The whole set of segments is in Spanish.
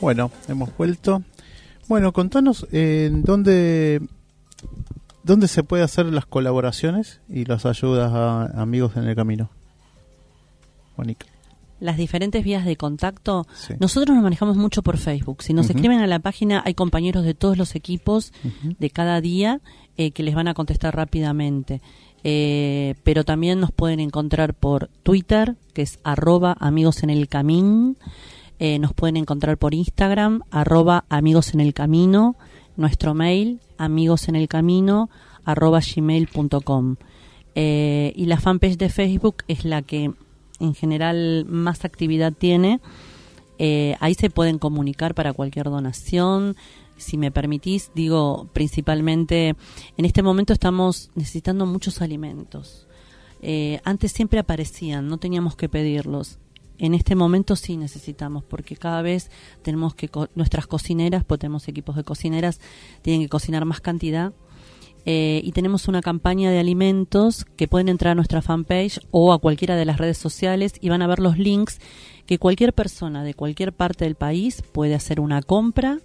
Bueno, hemos vuelto. Bueno, contanos eh, dónde, dónde se puede hacer las colaboraciones y las ayudas a amigos en el camino. Mónica. Las diferentes vías de contacto, nosotros nos manejamos mucho por Facebook. Si nos escriben a la página, hay compañeros de todos los equipos de cada día eh, que les van a contestar rápidamente. Eh, pero también nos pueden encontrar por Twitter, que es arroba amigos en el camino eh, nos pueden encontrar por Instagram, arroba amigos en el camino, nuestro mail, amigos en el camino, arroba gmail.com. Eh, y la fanpage de Facebook es la que en general más actividad tiene. Eh, ahí se pueden comunicar para cualquier donación. Si me permitís, digo, principalmente, en este momento estamos necesitando muchos alimentos. antes siempre aparecían, no teníamos que pedirlos en este momento sí necesitamos, porque cada vez tenemos que, nuestras cocineras, pues tenemos equipos de cocineras, tienen que cocinar más cantidad. Eh, y tenemos una campaña de alimentos que pueden entrar a nuestra fanpage o a cualquiera de las redes sociales y van a ver los links que cualquier persona de cualquier parte del país puede hacer una compra.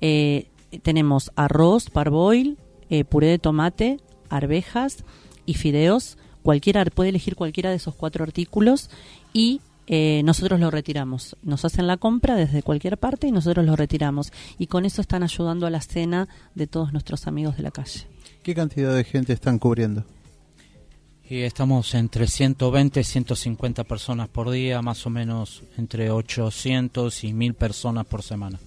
Eh, tenemos arroz, parboil, eh, puré de tomate, arvejas y fideos. Cualquiera puede elegir cualquiera de esos cuatro artículos y eh, nosotros lo retiramos. Nos hacen la compra desde cualquier parte y nosotros lo retiramos. Y con eso están ayudando a la cena de todos nuestros amigos de la calle. ¿Qué cantidad de gente están cubriendo? Y estamos entre 120 y 150 personas por día, más o menos entre 800 y 1000 personas por semana.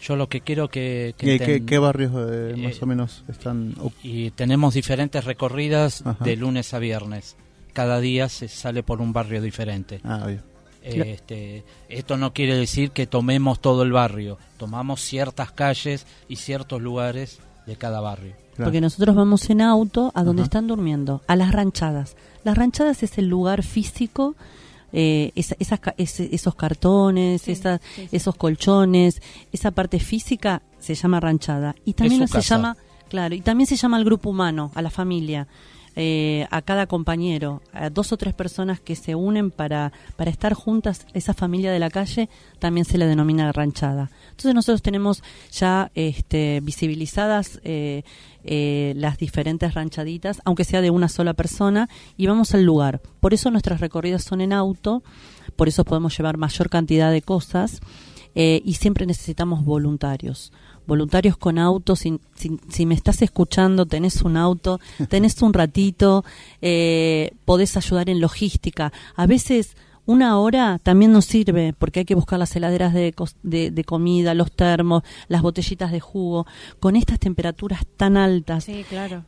Yo lo que quiero que... ¿Qué, barrios eh, más eh, o menos están...? Y tenemos diferentes recorridas de lunes a viernes cada día se sale por un barrio diferente. Ah, este, esto no quiere decir que tomemos todo el barrio, tomamos ciertas calles y ciertos lugares de cada barrio. Porque nosotros vamos en auto a donde están durmiendo, a las ranchadas. Las ranchadas es el lugar físico, eh, esos cartones, esos colchones, esa parte física se llama ranchada. Y también se llama, claro, y también se llama el grupo humano, a la familia. Eh, a cada compañero, a dos o tres personas que se unen para, para estar juntas, esa familia de la calle también se le denomina ranchada. Entonces nosotros tenemos ya este, visibilizadas eh, eh, las diferentes ranchaditas, aunque sea de una sola persona, y vamos al lugar. Por eso nuestras recorridas son en auto, por eso podemos llevar mayor cantidad de cosas y siempre necesitamos voluntarios voluntarios con autos, si, si, me estás escuchando, tenés un auto, tenés un ratito, eh, podés ayudar en logística. A veces una hora también nos sirve porque hay que buscar las heladeras de, de, comida, los termos, las botellitas de jugo. Con estas temperaturas tan altas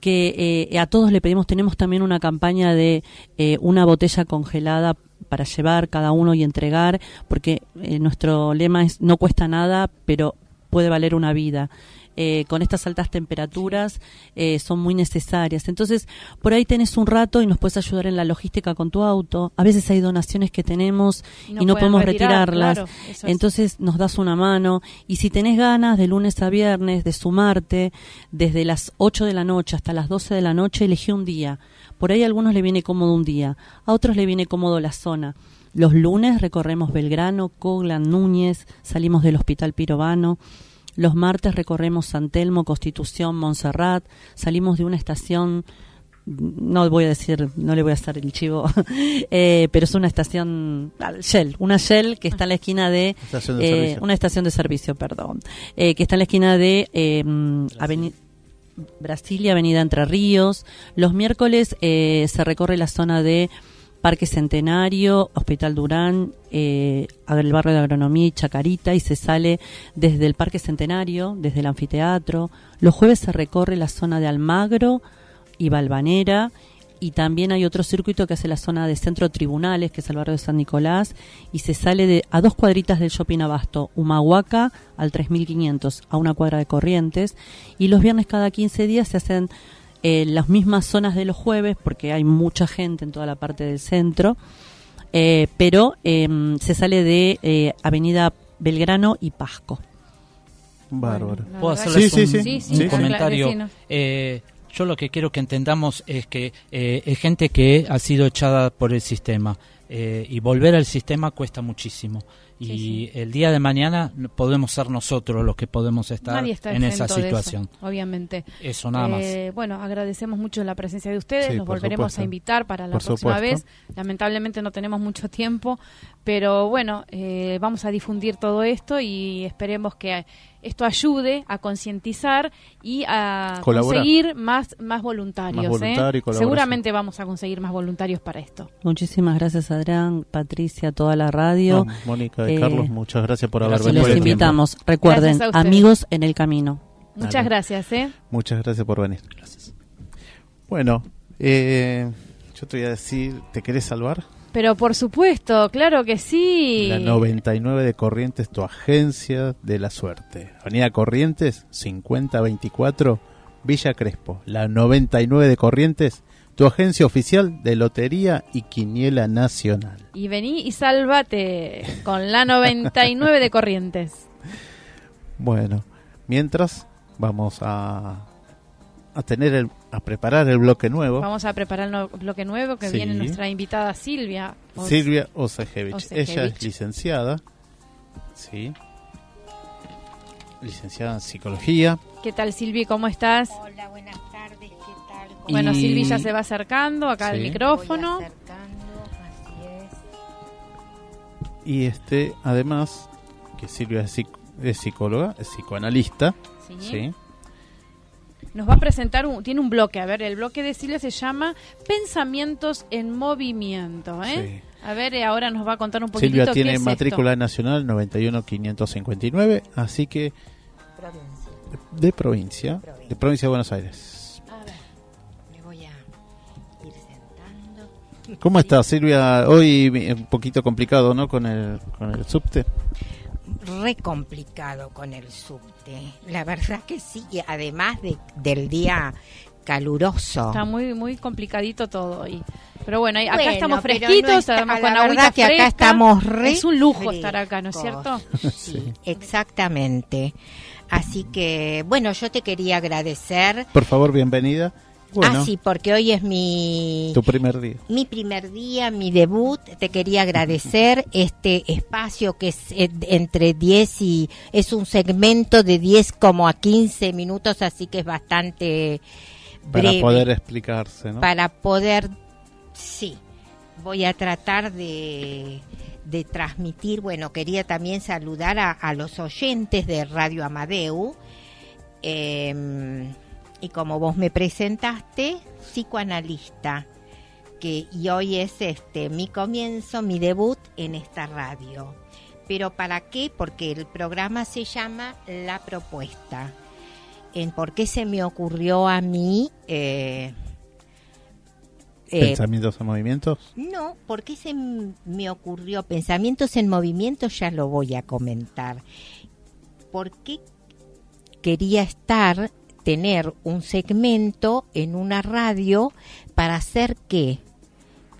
que eh, a todos le pedimos, tenemos también una campaña de eh, una botella congelada para llevar cada uno y entregar, porque nuestro lema es no cuesta nada, pero puede valer una vida. eh, con estas altas temperaturas eh, son muy necesarias. Entonces, por ahí tenés un rato y nos puedes ayudar en la logística con tu auto. A veces hay donaciones que tenemos y no, podemos retirarlas. Entonces, nos das una mano. Y si tenés ganas de lunes a viernes de sumarte, desde las 8 de la noche hasta las 12 de la noche, elegí un día. Por ahí a algunos le viene cómodo un día, a otros le viene cómodo la zona. Los lunes recorremos Belgrano, Coglan, Núñez, salimos del Hospital Pirovano. Los martes recorremos San Telmo, Constitución, Montserrat. Salimos de una estación, no voy a decir, no le voy a hacer el chivo, eh, pero es una estación Shell, una Shell que está en la esquina de, eh, una estación de servicio, perdón, eh, que está en la esquina de Avenida Brasilia, Avenida Entre Ríos. Los miércoles se recorre la zona de Parque Centenario, Hospital Durán, eh, el barrio de Agronomía y Chacarita y se sale desde el Parque Centenario, desde el anfiteatro. Los jueves se recorre la zona de Almagro y Balvanera y también hay otro circuito que hace la zona de Centro Tribunales, que es el barrio de San Nicolás, y se sale de, a dos cuadritas del Shopping Abasto, Humahuaca al 3500, a una cuadra de Corrientes, y los viernes cada 15 días se hacen eh, las mismas zonas de los jueves, porque hay mucha gente en toda la parte del centro, eh, pero em, se sale de eh, Avenida Belgrano y Pasco. Bárbaro. ¿Puedo hacerles un, comentario? yo lo que quiero que entendamos es que es gente que ha sido echada por el sistema y volver al sistema cuesta muchísimo y el día de mañana podemos ser nosotros los que podemos estar en esa situación. obviamente. Eso nada más. Eh, bueno, agradecemos mucho la presencia de ustedes, nos volveremos a invitar para la próxima vez. Lamentablemente no tenemos mucho tiempo, pero bueno, eh, vamos a difundir todo esto y esperemos que esto ayude a concientizar y a conseguir más, más voluntarios. ¿eh? Seguramente vamos a conseguir más voluntarios para esto. Muchísimas gracias, Adrián, Patricia, toda la radio. Mónica y Carlos, muchas gracias por haber venido. Los invitamos. Recuerden, amigos en el camino. Muchas gracias. ¿eh? Muchas gracias por venir. Gracias. Bueno, eh, yo te voy a decir, ¿te querés salvar? Pero por supuesto, claro que sí. La 99 de Corrientes, tu agencia de la suerte. Avenida Corrientes, 5024, Villa Crespo. La 99 de Corrientes, tu agencia oficial de Lotería y Quiniela Nacional. Y vení y sálvate con la 99 de Corrientes. Bueno, mientras vamos a a tener el, a preparar el bloque nuevo. Vamos a preparar el bloque nuevo que viene nuestra invitada Silvia. Silvia Osejevich. Ella es licenciada. Sí. Licenciada en psicología. ¿Qué tal Silvia? ¿Cómo estás? Hola, buenas tardes. ¿Qué Bueno, Silvia ya se va acercando acá al micrófono. Y este, además, que Silvia es, es psicóloga, es psicoanalista. Sí. ¿sí? nos va a presentar, un, tiene un bloque, a ver, el bloque de Silvia se llama Pensamientos en Movimiento, ¿eh? A ver, eh, ahora nos va a contar un poquito Silvia tiene matrícula nacional 91559, así que De, provincia, de provincia de Buenos Aires. ¿Cómo estás, Silvia? Hoy un poquito complicado, ¿no? Con el, con el subte re complicado con el subte. La verdad que sí, además de, del día caluroso. Está muy muy complicadito todo y pero bueno, acá estamos fresquitos, estamos con agüita que acá estamos re Es un lujo estar acá, ¿no es cierto? Sí, exactamente. Así que, bueno, yo te quería agradecer. Por favor, bienvenida. Ah, sí, porque hoy es mi... Tu primer día. Mi primer día, mi debut. Te quería agradecer este espacio que es eh, entre 10 y... Es un segmento de 10 como a 15 minutos, así que es bastante... Para poder explicarse, ¿no? Para poder... Sí. Voy a tratar de de transmitir, bueno, quería también saludar a, a los oyentes de Radio Amadeu. Eh, y como vos me presentaste, psicoanalista, que y hoy es este mi comienzo, mi debut en esta radio. Pero ¿para qué? Porque el programa se llama La Propuesta. ¿En por qué se me ocurrió a mí? Eh, eh, ¿Pensamientos en movimientos? No, ¿por qué se me ocurrió? Pensamientos en movimiento ya lo voy a comentar. ¿Por qué quería estar, tener un segmento en una radio para hacer qué?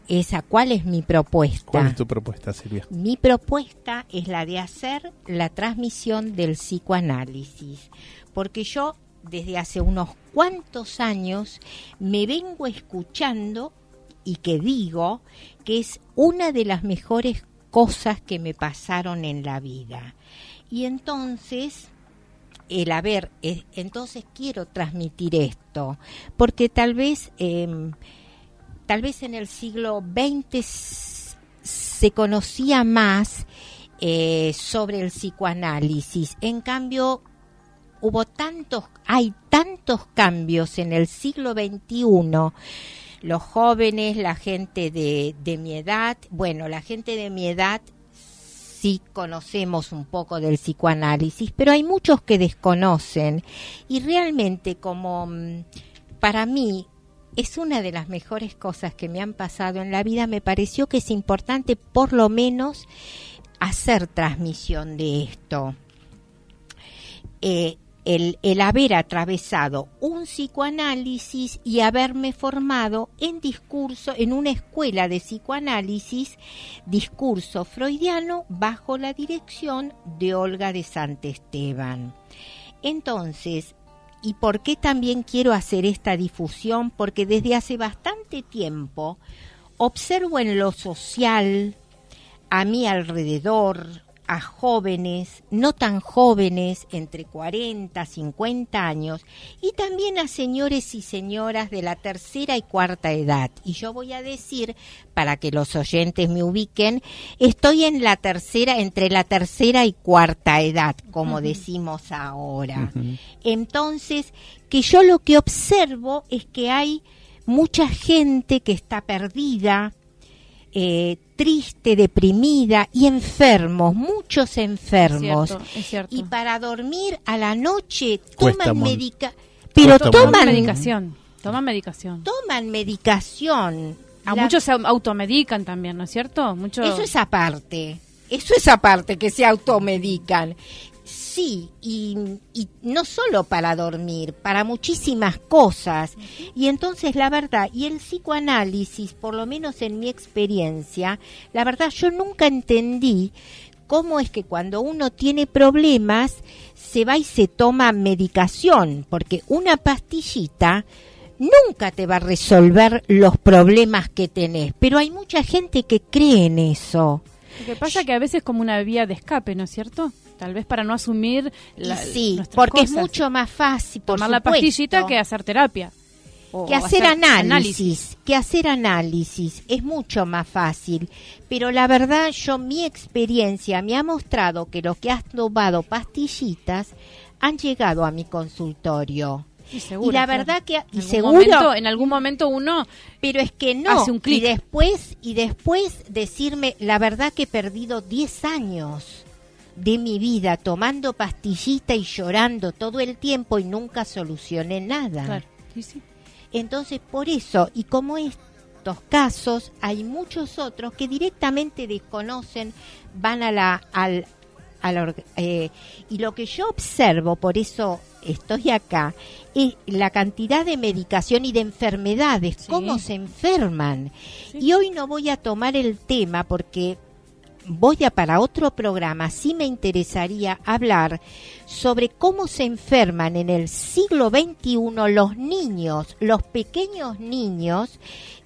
Esa, ¿cuál es mi propuesta? ¿Cuál es tu propuesta, Silvia? Mi propuesta es la de hacer la transmisión del psicoanálisis, porque yo desde hace unos cuantos años me vengo escuchando y que digo que es una de las mejores cosas que me pasaron en la vida. Y entonces, el haber, eh, entonces quiero transmitir esto, porque tal vez, em, tal vez en el siglo XX se conocía más eh, sobre el psicoanálisis. En cambio, hubo tantos, hay tantos cambios en el siglo XXI los jóvenes, la gente de, de mi edad, bueno, la gente de mi edad sí conocemos un poco del psicoanálisis, pero hay muchos que desconocen y realmente como mm, para mí es una de las mejores cosas que me han pasado en la vida, me pareció que es importante por lo menos hacer transmisión de esto. Eh, el, haber atravesado un psicoanálisis y haberme formado en discurso, en una escuela de psicoanálisis, discurso freudiano, bajo la dirección de Olga de Esteban. Entonces, ¿y por qué también quiero hacer esta difusión? Porque desde hace bastante tiempo observo en lo social, a mi alrededor, a jóvenes, no tan jóvenes, entre 40, 50 años, y también a señores y señoras de la tercera y cuarta edad. Y yo voy a decir, para que los oyentes me ubiquen, estoy en la tercera, entre la tercera y cuarta edad, como decimos ahora. Entonces, que yo lo que observo es que hay mucha gente que está perdida, eh, triste, deprimida y enfermos, muchos enfermos. Y para dormir a la noche toman medica pero toman medicación, toman medicación. Toman medicación. A muchos se automedican también, ¿no es cierto? Mucho... Eso es aparte. Eso es aparte que se automedican. Sí, y, no solo para dormir, para muchísimas cosas. Y entonces la verdad, y el psicoanálisis, por lo menos en mi experiencia, la verdad yo nunca entendí cómo es que cuando uno tiene problemas se va y se toma medicación, porque una pastillita nunca te va a resolver los problemas que tenés, pero hay mucha gente que cree en eso. Lo que pasa es que a veces es como una vía de escape, ¿no es cierto? Tal vez para no asumir la, sí, porque es mucho más fácil tomar la pastillita que hacer terapia. que hacer, análisis, que hacer análisis. Es mucho más fácil, pero la verdad yo mi experiencia me ha mostrado que los que han tomado pastillitas han llegado a mi consultorio. Y, la verdad que y seguro en algún momento uno pero es que no hace un clic. y después y después decirme la verdad que he perdido 10 años de mi vida tomando pastillita y llorando todo el tiempo y nunca solucioné nada. Entonces, por eso, y como estos casos, hay muchos otros que directamente desconocen, van a la, al, eh, y lo que yo observo, por eso estoy acá, es la cantidad de medicación y de enfermedades, cómo se enferman. Y hoy no voy a tomar el tema porque voy a para otro programa, sí me interesaría hablar sobre cómo se enferman en el siglo XXI los niños, los pequeños niños,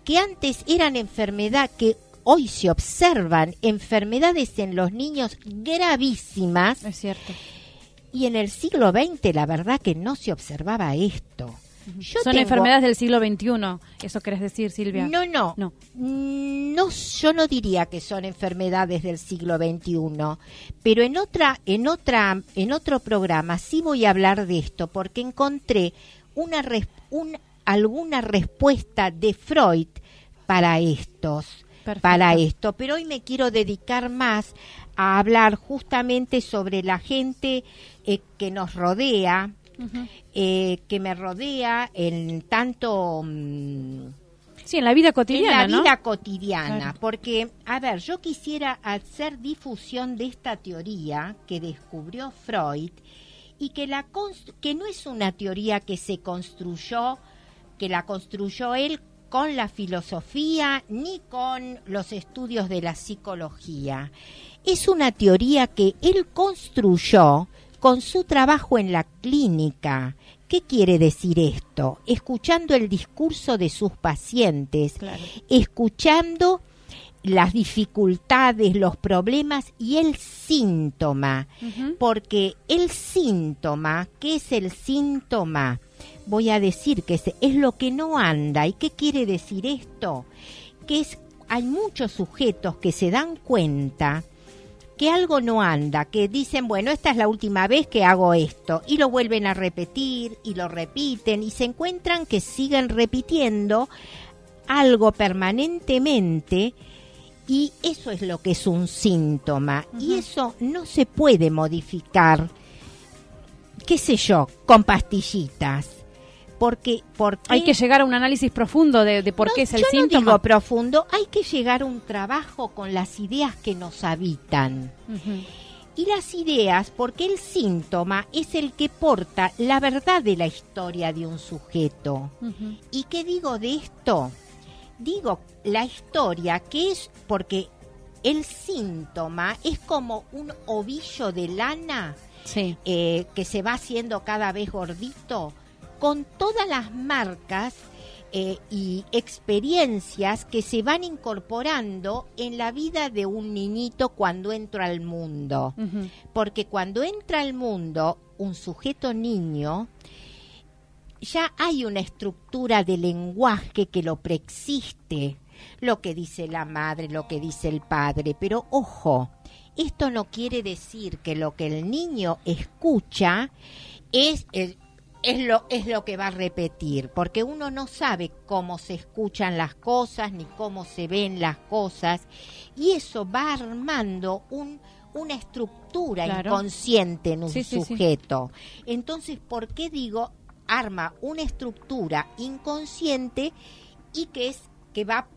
que antes eran enfermedad, que hoy se observan enfermedades en los niños gravísimas. Es cierto. Y en el siglo XX la verdad que no se observaba esto. Son enfermedades del siglo XXI, eso querés decir, Silvia. No, no, no. No, yo no diría que son enfermedades del siglo XXI, pero en otra, en otra, en otro programa sí voy a hablar de esto porque encontré una, alguna respuesta de Freud para estos, para esto. Pero hoy me quiero dedicar más a hablar justamente sobre la gente eh, que nos rodea, eh, que me rodea en tanto... Mm, sí, en la vida cotidiana. En la vida cotidiana, porque, a ver, yo quisiera hacer difusión de esta teoría que descubrió Freud y que, la que no es una teoría que se construyó, que la construyó él con la filosofía ni con los estudios de la psicología. Es una teoría que él construyó con su trabajo en la clínica. ¿Qué quiere decir esto? Escuchando el discurso de sus pacientes, escuchando las dificultades, los problemas y el síntoma, porque el síntoma, ¿qué es el síntoma? voy a decir que es, lo que no anda. ¿Y qué quiere decir esto? Que es, hay muchos sujetos que se dan cuenta que algo no anda, que dicen, bueno, esta es la última vez que hago esto, y lo vuelven a repetir, y lo repiten, y se encuentran que siguen repitiendo algo permanentemente, y eso es lo que es un síntoma, y eso no se puede modificar, qué sé yo, con porque, porque hay que llegar a un análisis profundo de, por qué es el yo síntoma. No digo profundo, hay que llegar a un trabajo con las ideas que nos habitan. Y las ideas, porque el síntoma es el que porta la verdad de la historia de un sujeto. ¿Y qué digo de esto? Digo la historia que es porque el síntoma es como un ovillo de lana eh, que se va haciendo cada vez gordito con todas las marcas eh, y experiencias que se van incorporando en la vida de un niñito cuando entra al mundo. Porque cuando entra al mundo un sujeto niño, ya hay una estructura de lenguaje que lo preexiste, lo que dice la madre, lo que dice el padre, pero ojo, esto no quiere decir que lo que el niño escucha es el, es lo, es lo que va a repetir, porque uno no sabe cómo se escuchan las cosas ni cómo se ven las cosas, y eso va armando un, una estructura inconsciente en un sujeto. Entonces, ¿por qué digo arma una estructura inconsciente y que es que va a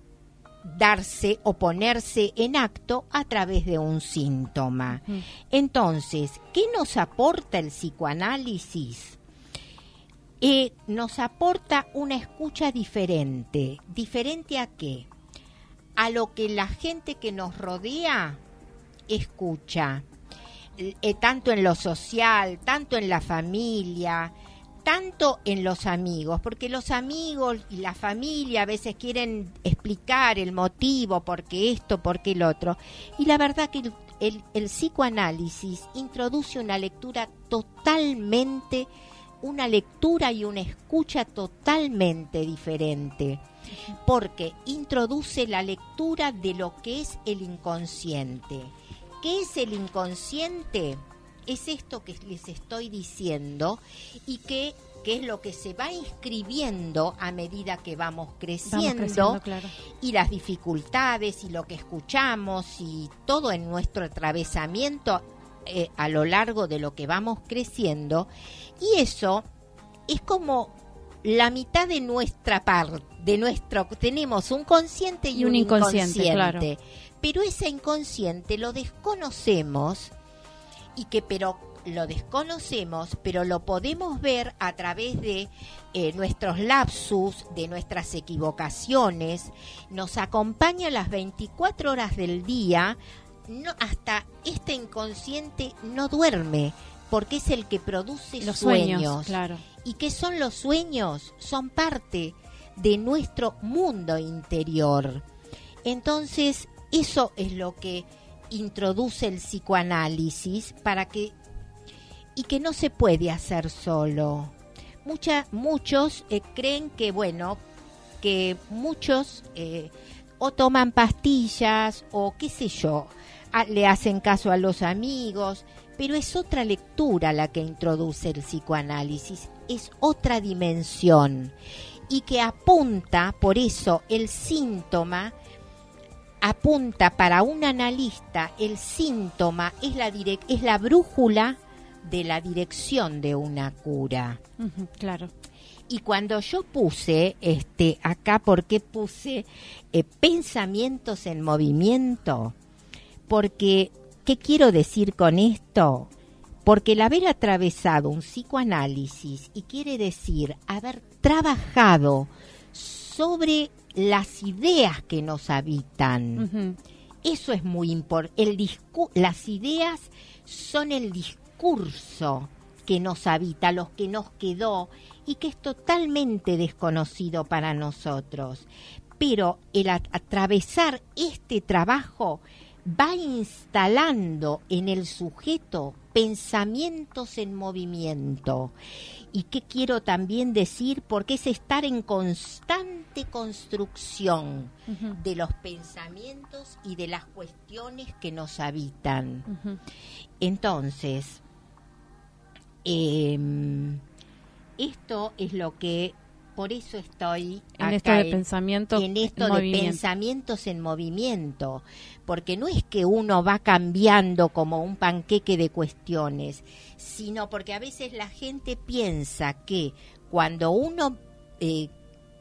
darse o ponerse en acto a través de un síntoma? Entonces, ¿qué nos aporta el psicoanálisis? Y nos aporta una escucha diferente. ¿Diferente a qué? A lo que la gente que nos rodea escucha, eh, tanto en lo social, tanto en la familia, tanto en los amigos, porque los amigos y la familia a veces quieren explicar el motivo, por qué esto, por qué el otro. Y la verdad que el, el psicoanálisis introduce una lectura totalmente una lectura y una escucha totalmente diferente, porque introduce la lectura de lo que es el inconsciente. ¿Qué es el inconsciente? Es esto que les estoy diciendo y que, es lo que se va inscribiendo a medida que vamos creciendo, y las dificultades y lo que escuchamos y todo en nuestro atravesamiento eh, a lo largo de lo que vamos creciendo y eso es como la mitad de nuestra parte, de nuestro, tenemos un consciente y, un, inconsciente, pero ese inconsciente lo desconocemos y que pero lo desconocemos, pero lo podemos ver a través de eh, nuestros lapsus, de nuestras equivocaciones, nos acompaña las 24 horas del día, no, hasta este inconsciente no duerme, porque es el que produce los sueños. claro. ¿Y qué son los sueños? Son parte de nuestro mundo interior. Entonces, eso es lo que introduce el psicoanálisis para que y que no se puede hacer solo. Mucha, muchos eh, creen que, bueno, que muchos eh, o toman pastillas o qué sé yo, le hacen caso a los amigos, pero es otra lectura la que introduce el psicoanálisis, es otra dimensión y que apunta, por eso el síntoma apunta para un analista, el síntoma es la, es la brújula de la dirección de una cura. claro. Y cuando yo puse, este, acá, ¿por qué puse eh, pensamientos en movimiento? Porque ¿Qué quiero decir con esto? porque el haber atravesado un psicoanálisis y quiere decir haber trabajado sobre las ideas que nos habitan. Eso es muy importante. Las ideas son el discurso que nos habita, los que nos quedó y que es totalmente desconocido para nosotros. Pero el atravesar este trabajo va instalando en el sujeto pensamientos en movimiento. ¿Y qué quiero también decir? Porque es estar en constante construcción de los pensamientos y de las cuestiones que nos habitan. Entonces, em, esto es lo que por eso estoy en esto de pensamiento en esto de pensamientos en movimiento. Porque no es que uno va cambiando como un panqueque de cuestiones sino porque a veces la gente piensa que cuando uno eh,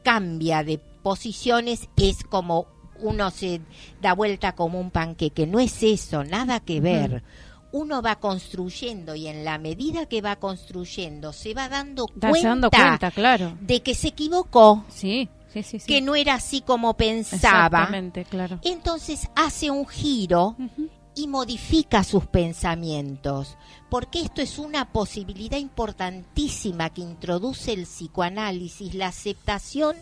cambia de posiciones es como uno se da vuelta como un panqueque. No es eso nada que ver uno va construyendo y en la medida que va construyendo se va dando cuenta, claro. de que se equivocó. Sí. Sí, sí, que no era así como pensaba. Exactamente, claro. Entonces hace un giro y modifica sus pensamientos, porque esto es una posibilidad importantísima que introduce el psicoanálisis, la aceptación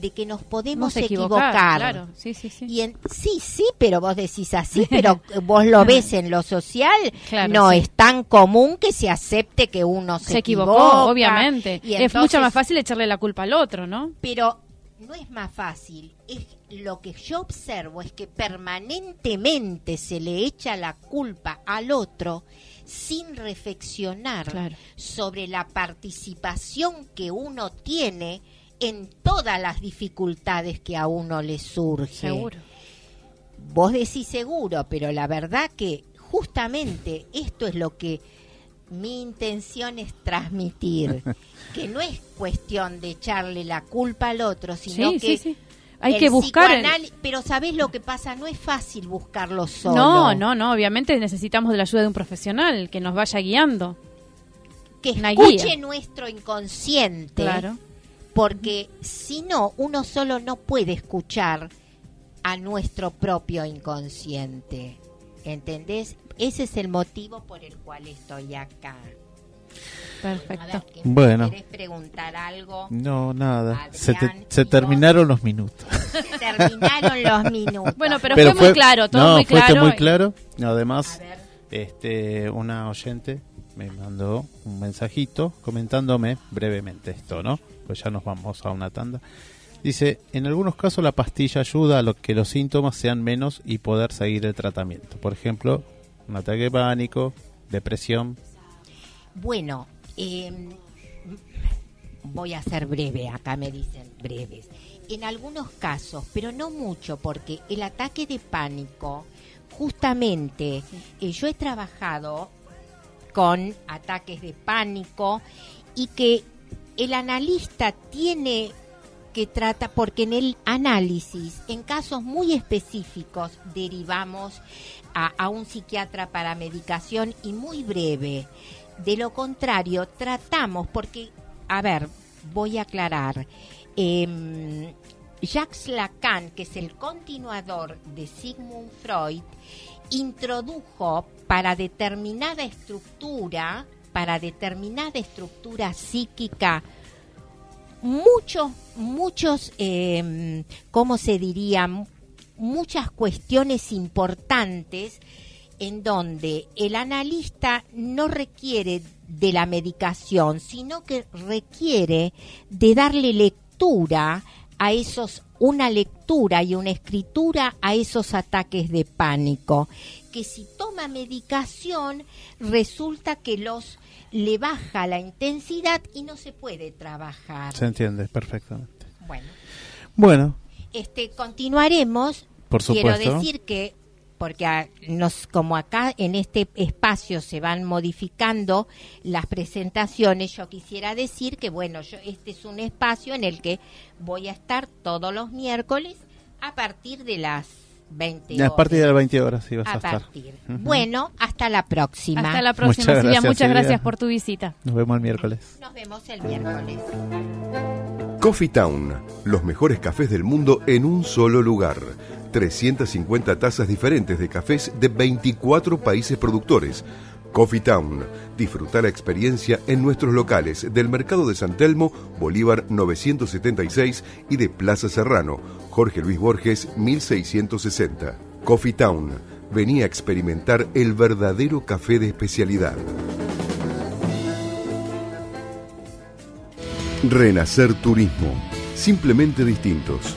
de que nos podemos equivocar. Sí, sí, sí. Y sí, sí, pero vos decís así, pero vos lo ves en lo social. no es tan común que se acepte que uno se, equivocó, obviamente. Y es mucho más fácil echarle la culpa al otro, ¿no? Pero no es más fácil. Es lo que yo observo es que permanentemente se le echa la culpa al otro sin reflexionar sobre la participación que uno tiene en todas las dificultades que a uno le surge. Seguro. Vos decís seguro, pero la verdad que justamente esto es lo que mi intención es transmitir, que no es cuestión de echarle la culpa al otro, sino que hay que buscar pero sabés lo que pasa no es fácil buscarlo solo. No no no obviamente necesitamos de la ayuda de un profesional que nos vaya guiando. Que escuche nuestro inconsciente. Claro porque si no, uno solo no puede escuchar a nuestro propio inconsciente. ¿Entendés? Ese es el motivo por el cual estoy acá. Perfecto. bueno. ¿Quieres preguntar algo? No, nada. se, terminaron los minutos. Se terminaron los minutos. Bueno, pero, fue, muy claro, todo muy claro. muy claro. Además, este, una oyente me mandó un mensajito comentándome brevemente esto, ¿no? pues ya nos vamos a una tanda. Dice, en algunos casos la pastilla ayuda a que los síntomas sean menos y poder seguir el tratamiento. Por ejemplo, un ataque de pánico, depresión. Bueno, em, voy a ser breve, acá me dicen breves. En algunos casos, pero no mucho, porque el ataque de pánico, justamente, eh, yo he trabajado con ataques de pánico y que el analista tiene que trata, porque en el análisis, en casos muy específicos, derivamos a, un psiquiatra para medicación y muy breve. De lo contrario, tratamos, porque, a ver, voy a aclarar, eh, Jacques Lacan, que es el continuador de Sigmund Freud, introdujo para determinada estructura para determinada estructura psíquica muchos, muchos, eh, ¿cómo se diría? Muchas cuestiones importantes en donde el analista no requiere de la medicación, sino que requiere de darle lectura a esos, una lectura y una escritura a esos ataques de pánico, que si toma medicación resulta que los le baja la intensidad y no se puede trabajar. Se entiende perfectamente. Bueno. Bueno. Este, continuaremos. Por supuesto. Quiero decir que porque nos, como acá en este espacio se van modificando las presentaciones, yo quisiera decir que bueno, yo, este es un espacio en el que voy a estar todos los miércoles a partir de las 20 horas. A partir de las 20 horas sí vas a, estar. Bueno, hasta la próxima. Hasta la próxima, muchas Silvia. Gracias, muchas gracias por tu visita. Nos vemos el miércoles. Nos vemos el miércoles. Coffee Town, los mejores cafés del mundo en un solo lugar. 350 tazas diferentes de cafés de 24 países productores. Coffee Town. Disfruta la experiencia en nuestros locales del Mercado de San Telmo, Bolívar 976 y de Plaza Serrano, Jorge Luis Borges 1660. Coffee Town. Venía a experimentar el verdadero café de especialidad. Renacer Turismo. Simplemente distintos.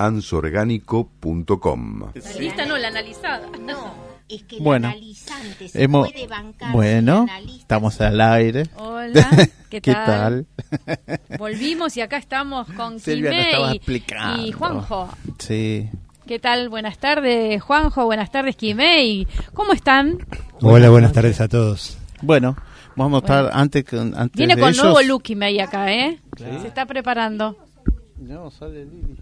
www.ansorgánico.com. La lista no, la analizada. No. Es que bueno, el analizante se hemos, puede bancar bueno, estamos al aire. Hola, ¿qué tal? Volvimos y acá estamos con Quimei y Juanjo. Sí. ¿Qué tal? Buenas tardes, Juanjo. Buenas tardes, Quimei. ¿Cómo están? Hola, buenas tardes a todos. Bueno, vamos a estar antes, antes Viene de con ellos. nuevo look Quimei acá, ¿eh? Se está preparando. No, sale Lili.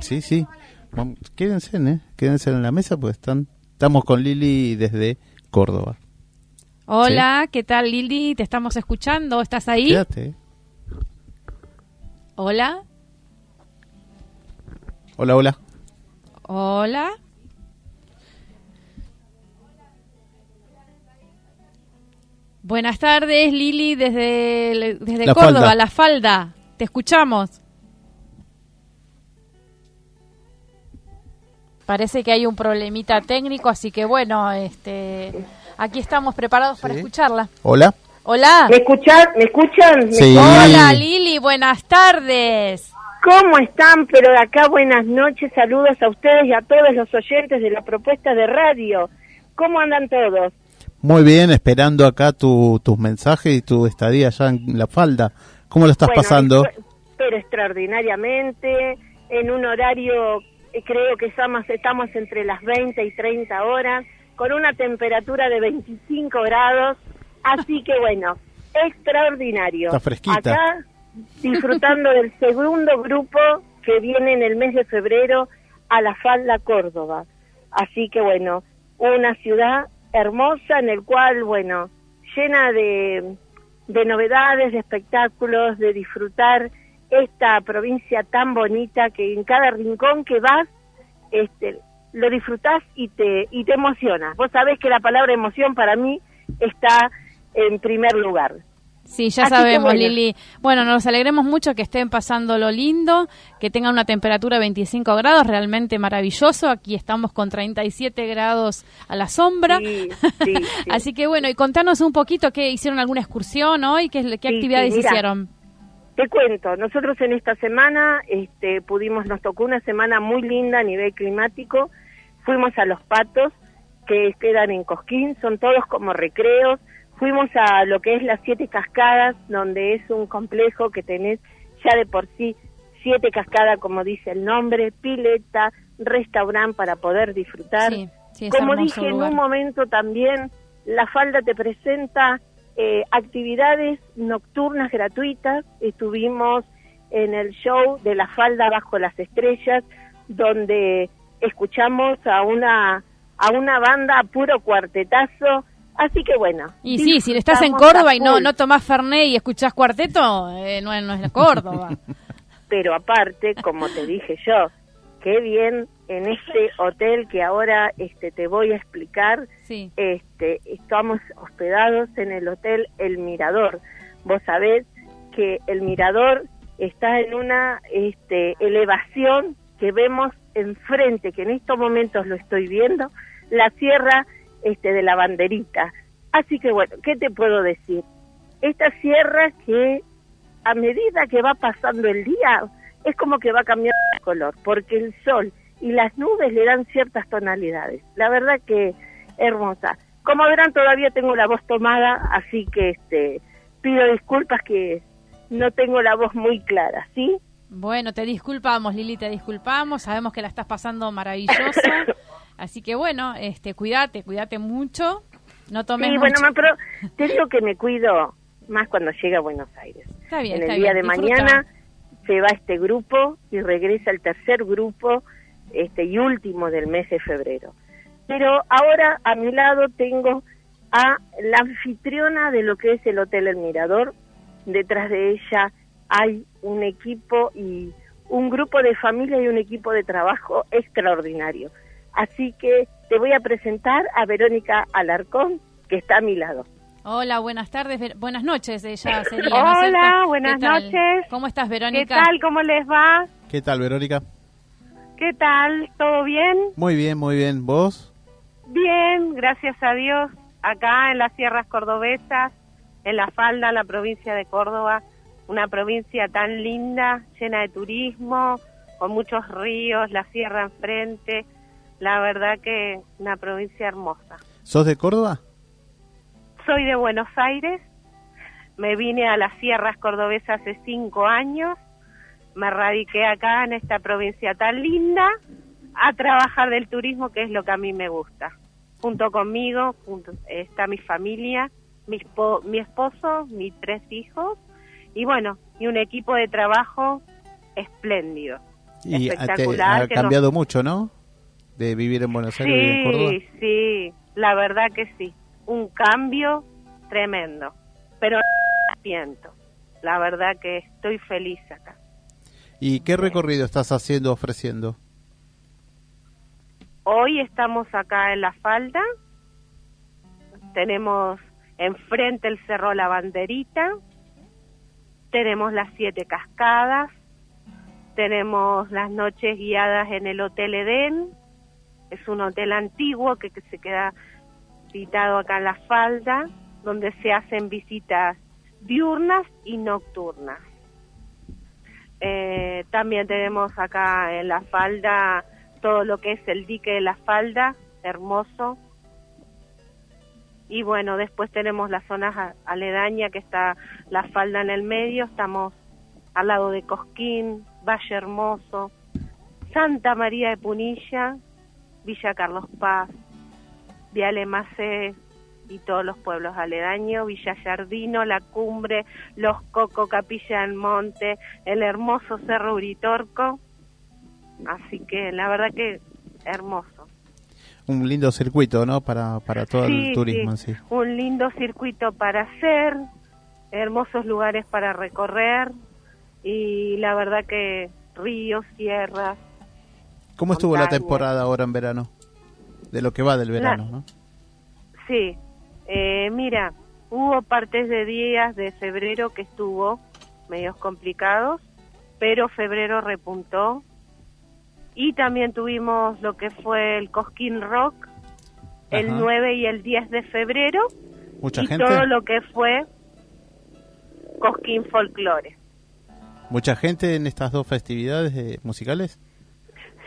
Sí, sí. Vamos, quédense, ¿eh? Quédense en la mesa porque están Estamos con Lili desde Córdoba. Hola, ¿qué tal Lili? ¿Te estamos escuchando? ¿Estás ahí? Quédate. Hola. Hola, hola. Hola. Buenas tardes, Lili, desde, desde Córdoba, La Falda. Te escuchamos. Parece que hay un problemita técnico, así que bueno, este, aquí estamos preparados para escucharla. Hola. Hola. ¿Me escuchan? ¿Me escuchan? Sí. Hola Lili, buenas tardes. ¿Cómo están? Pero de acá buenas noches, saludos a ustedes y a todos los oyentes de la propuesta de radio. ¿Cómo andan todos? Muy bien, esperando acá tu, tus mensajes y tu estadía allá en la falda. ¿Cómo lo estás Bueno, pasando? Pero extraordinariamente, en un horario creo que estamos, estamos entre las 20 y 30 horas, con una temperatura de 25 grados, así que bueno, extraordinario. Está fresquita. Acá disfrutando del segundo grupo que viene en el mes de febrero a la Falda Córdoba. Así que bueno, una ciudad hermosa en el cual, bueno, llena de, de novedades, de espectáculos, de disfrutar esta provincia tan bonita que en cada rincón que vas, este, lo disfrutás y te, y te emocionas. Vos sabés que la palabra emoción para mí está en primer lugar. Sí, ya Así sabemos, bueno. Lili. Bueno, nos alegremos mucho que estén pasando lo lindo, que tengan una temperatura de 25 grados, realmente maravilloso. Aquí estamos con 37 grados a la sombra. Sí, sí, sí. Así que bueno, y contanos un poquito qué hicieron alguna excursión hoy, qué, qué actividades hicieron. Te cuento, nosotros en esta semana este, pudimos, nos tocó una semana muy linda a nivel climático. Fuimos a Los Patos, que quedan en Cosquín, son todos como recreos. Fuimos a lo que es las Siete Cascadas, donde es un complejo que tenés ya de por sí siete cascadas, como dice el nombre, pileta, restaurante para poder disfrutar. Sí, sí, es Como dije en un momento también, la falda te presenta eh, actividades nocturnas gratuitas. Estuvimos en el show de la falda bajo las estrellas, donde escuchamos a una a una banda puro cuartetazo. Así que bueno. Y sí, si estás en Córdoba y no, no tomás Fernet y escuchás cuarteto, eh, no, no es Córdoba. Pero aparte, como te dije yo, qué bien en este hotel que ahora este te voy a explicar. Sí. Este, estamos hospedados en el hotel El Mirador. Vos sabés que el Mirador está en una este, elevación que vemos enfrente, que en estos momentos lo estoy viendo, la sierra este, de la banderita. Así que bueno, ¿qué te puedo decir? Esta sierra que a medida que va pasando el día es como que va cambiando de color, porque el sol y las nubes le dan ciertas tonalidades. La verdad que hermosa. Como verán, todavía tengo la voz tomada, así que este pido disculpas que no tengo la voz muy clara, ¿sí? Bueno, te disculpamos, Lili, te disculpamos. Sabemos que la estás pasando maravillosa. Así que bueno, este, cuídate, cuídate mucho. No tomes Sí, bueno, pero te digo que me cuido más cuando llega a Buenos Aires. Está bien, en el día de mañana se va este grupo y regresa el tercer grupo este y último del mes de febrero. Pero ahora a mi lado tengo a la anfitriona de lo que es el Hotel El Mirador. Detrás de ella hay un equipo y un grupo de familia y un equipo de trabajo extraordinario. Así que te voy a presentar a Verónica Alarcón, que está a mi lado. Hola, buenas tardes, buenas noches, ella sería. Hola, buenas noches. ¿Cómo estás, Verónica? ¿Qué tal? ¿Cómo les va? ¿Qué tal, Verónica? ¿Qué tal? ¿Todo bien? Muy bien, muy bien. ¿Vos? Bien, gracias a Dios. Acá en las sierras cordobesas, en la falda, la provincia de Córdoba, una provincia tan linda, llena de turismo, con muchos ríos, la sierra enfrente. La verdad que una provincia hermosa. ¿Sos de Córdoba? Soy de Buenos Aires. Me vine a las sierras cordobesas hace cinco años. Me radiqué acá en esta provincia tan linda a trabajar del turismo, que es lo que a mí me gusta. Junto conmigo junto, está mi familia, mi, mi esposo, mis tres hijos y bueno, y un equipo de trabajo espléndido. Y espectacular, ha cambiado mucho, ¿no? De vivir en Buenos Aires y en Córdoba. Sí, sí, la verdad que sí. Un cambio tremendo. Pero no siento. La verdad que estoy feliz acá. ¿Y qué recorrido estás haciendo, ofreciendo? Hoy estamos acá en La Falda. Tenemos enfrente el Cerro La Banderita, tenemos las siete cascadas, tenemos las noches guiadas en el Hotel Edén, es un hotel antiguo que, se queda citado acá en la falda, donde se hacen visitas diurnas y nocturnas. Eh, también tenemos acá en la falda todo lo que es el dique de la falda, hermoso, y bueno, después tenemos la zona aledaña que está la falda en el medio, estamos al lado de Cosquín, Valle Hermoso, Santa María de Punilla, Villa Carlos Paz, Viale Macé y todos los pueblos aledaños, Villa Yardino, La Cumbre, Los Coco, Capilla del Monte, el hermoso Cerro Uritorco. Así que la verdad que hermoso un lindo circuito, ¿no? Para, para todo el turismo sí. Un lindo circuito para hacer, hermosos lugares para recorrer y la verdad que ríos, sierras. ¿Cómo estuvo la temporada ahora en verano? De lo que va del verano, ¿no? Sí, eh, mira, hubo partes de días de febrero que estuvo medios complicados, pero febrero repuntó y también tuvimos lo que fue el Cosquín Rock el 9 y el 10 de febrero. Mucha y gente. todo lo que fue Cosquín Folklore. ¿Mucha gente en estas dos festividades eh, musicales?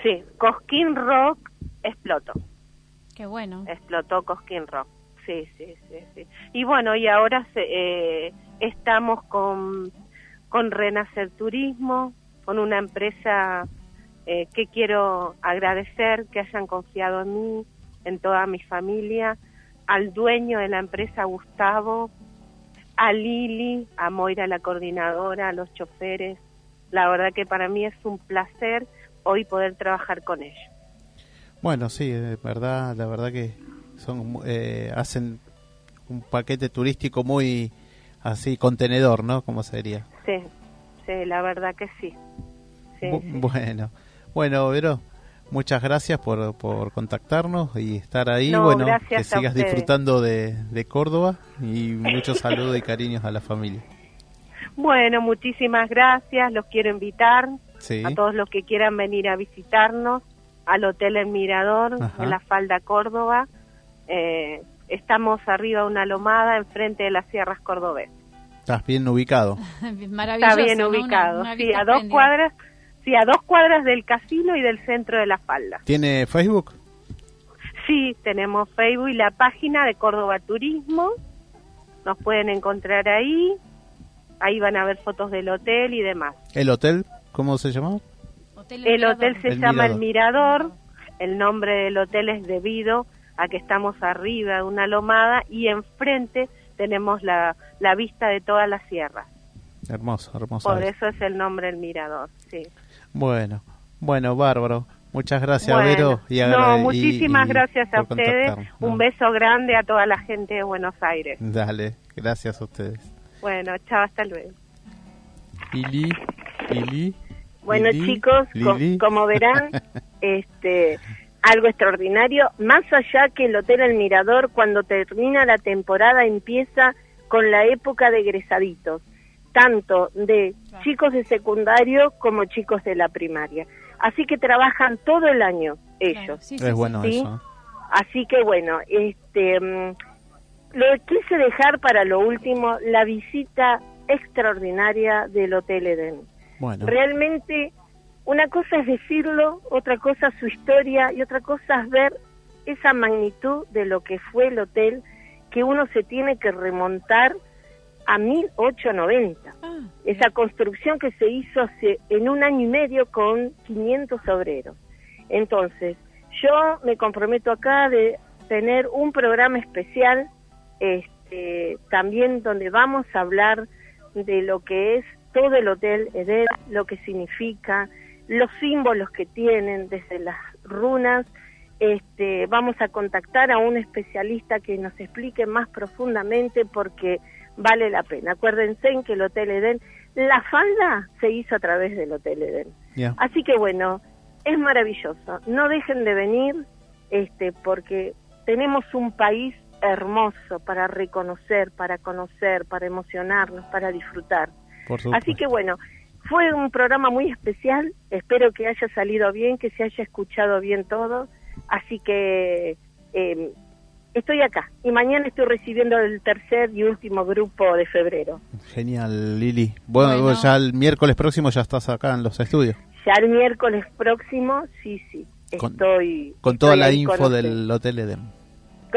Sí, Cosquín Rock explotó. Qué bueno. Explotó Cosquín Rock. Sí, sí, sí, sí. Y bueno, y ahora eh, estamos con, con Renacer Turismo, con una empresa eh, que quiero agradecer que hayan confiado en mí, en toda mi familia, al dueño de la empresa Gustavo, a Lili, a Moira la coordinadora, a los choferes. La verdad que para mí es un placer hoy poder trabajar con ellos. Bueno, sí, de verdad, la verdad que son eh, hacen un paquete turístico muy así contenedor, ¿no? Como sería. Sí, sí, la verdad que sí. Bueno, bueno, Vero, muchas gracias por, por contactarnos y estar ahí. bueno, que sigas disfrutando de, de Córdoba y muchos saludos y cariños a la familia. Bueno, muchísimas gracias. Los quiero invitar a todos los que quieran venir a visitarnos al Hotel El Mirador en la Falda Córdoba. Eh, estamos arriba de una lomada enfrente de las sierras cordobesas. Estás bien ubicado. Está bien ubicado. sí, a dos cuadras, sí, a dos cuadras del casino y del centro de la falda. ¿Tiene Facebook? Sí, tenemos Facebook y la página de Córdoba Turismo. Nos pueden encontrar ahí. Ahí van a ver fotos del hotel y demás. ¿El hotel? ¿Cómo se el hotel se llama El Mirador. El nombre del hotel es debido a que estamos arriba de una lomada y enfrente tenemos la, la vista de toda la sierra. Hermoso, hermoso. Por eso es el nombre El Mirador, sí. Bueno, bueno, bárbaro. Muchas gracias, Vero. Y no, muchísimas gracias a ustedes. Un beso grande a toda la gente de Buenos Aires. Dale, gracias a ustedes. Bueno, chao, hasta luego. Lili, Lili. Bueno, chicos, como verán, este algo extraordinario, más allá que el Hotel El Mirador, cuando termina la temporada, empieza con la época de egresaditos, tanto de chicos de secundario como chicos de la primaria. Así que trabajan todo el año ellos. es bueno eso. Así que bueno, este, mm, lo quise dejar para lo último, la visita extraordinaria del Hotel Eden. Bueno. Realmente una cosa es decirlo, otra cosa su historia y otra cosa es ver esa magnitud de lo que fue el hotel que uno se tiene que remontar a 1890. Ah, esa construcción que se hizo hace, en un año y medio con 500 obreros. Entonces, yo me comprometo acá de tener un programa especial este, también donde vamos a hablar de lo que es todo el Hotel Eder, lo que significa, los símbolos que tienen desde las runas. Este, vamos a contactar a un especialista que nos explique más profundamente porque vale la pena. Acuérdense en que el Hotel Edén, la falda se hizo a través del Hotel Edén. Así que bueno, es maravilloso. No dejen de venir este, porque tenemos un país hermoso para reconocer, para conocer, para emocionarnos, para disfrutar. Así que bueno, fue un programa muy especial, espero que haya salido bien, que se haya escuchado bien todo, así que em, estoy acá y mañana estoy recibiendo el tercer y último grupo de febrero. Genial, Lili. Bueno, ya el miércoles próximo ya estás acá en los estudios. Ya el miércoles próximo, sí, sí, estoy... Con, toda la info del Hotel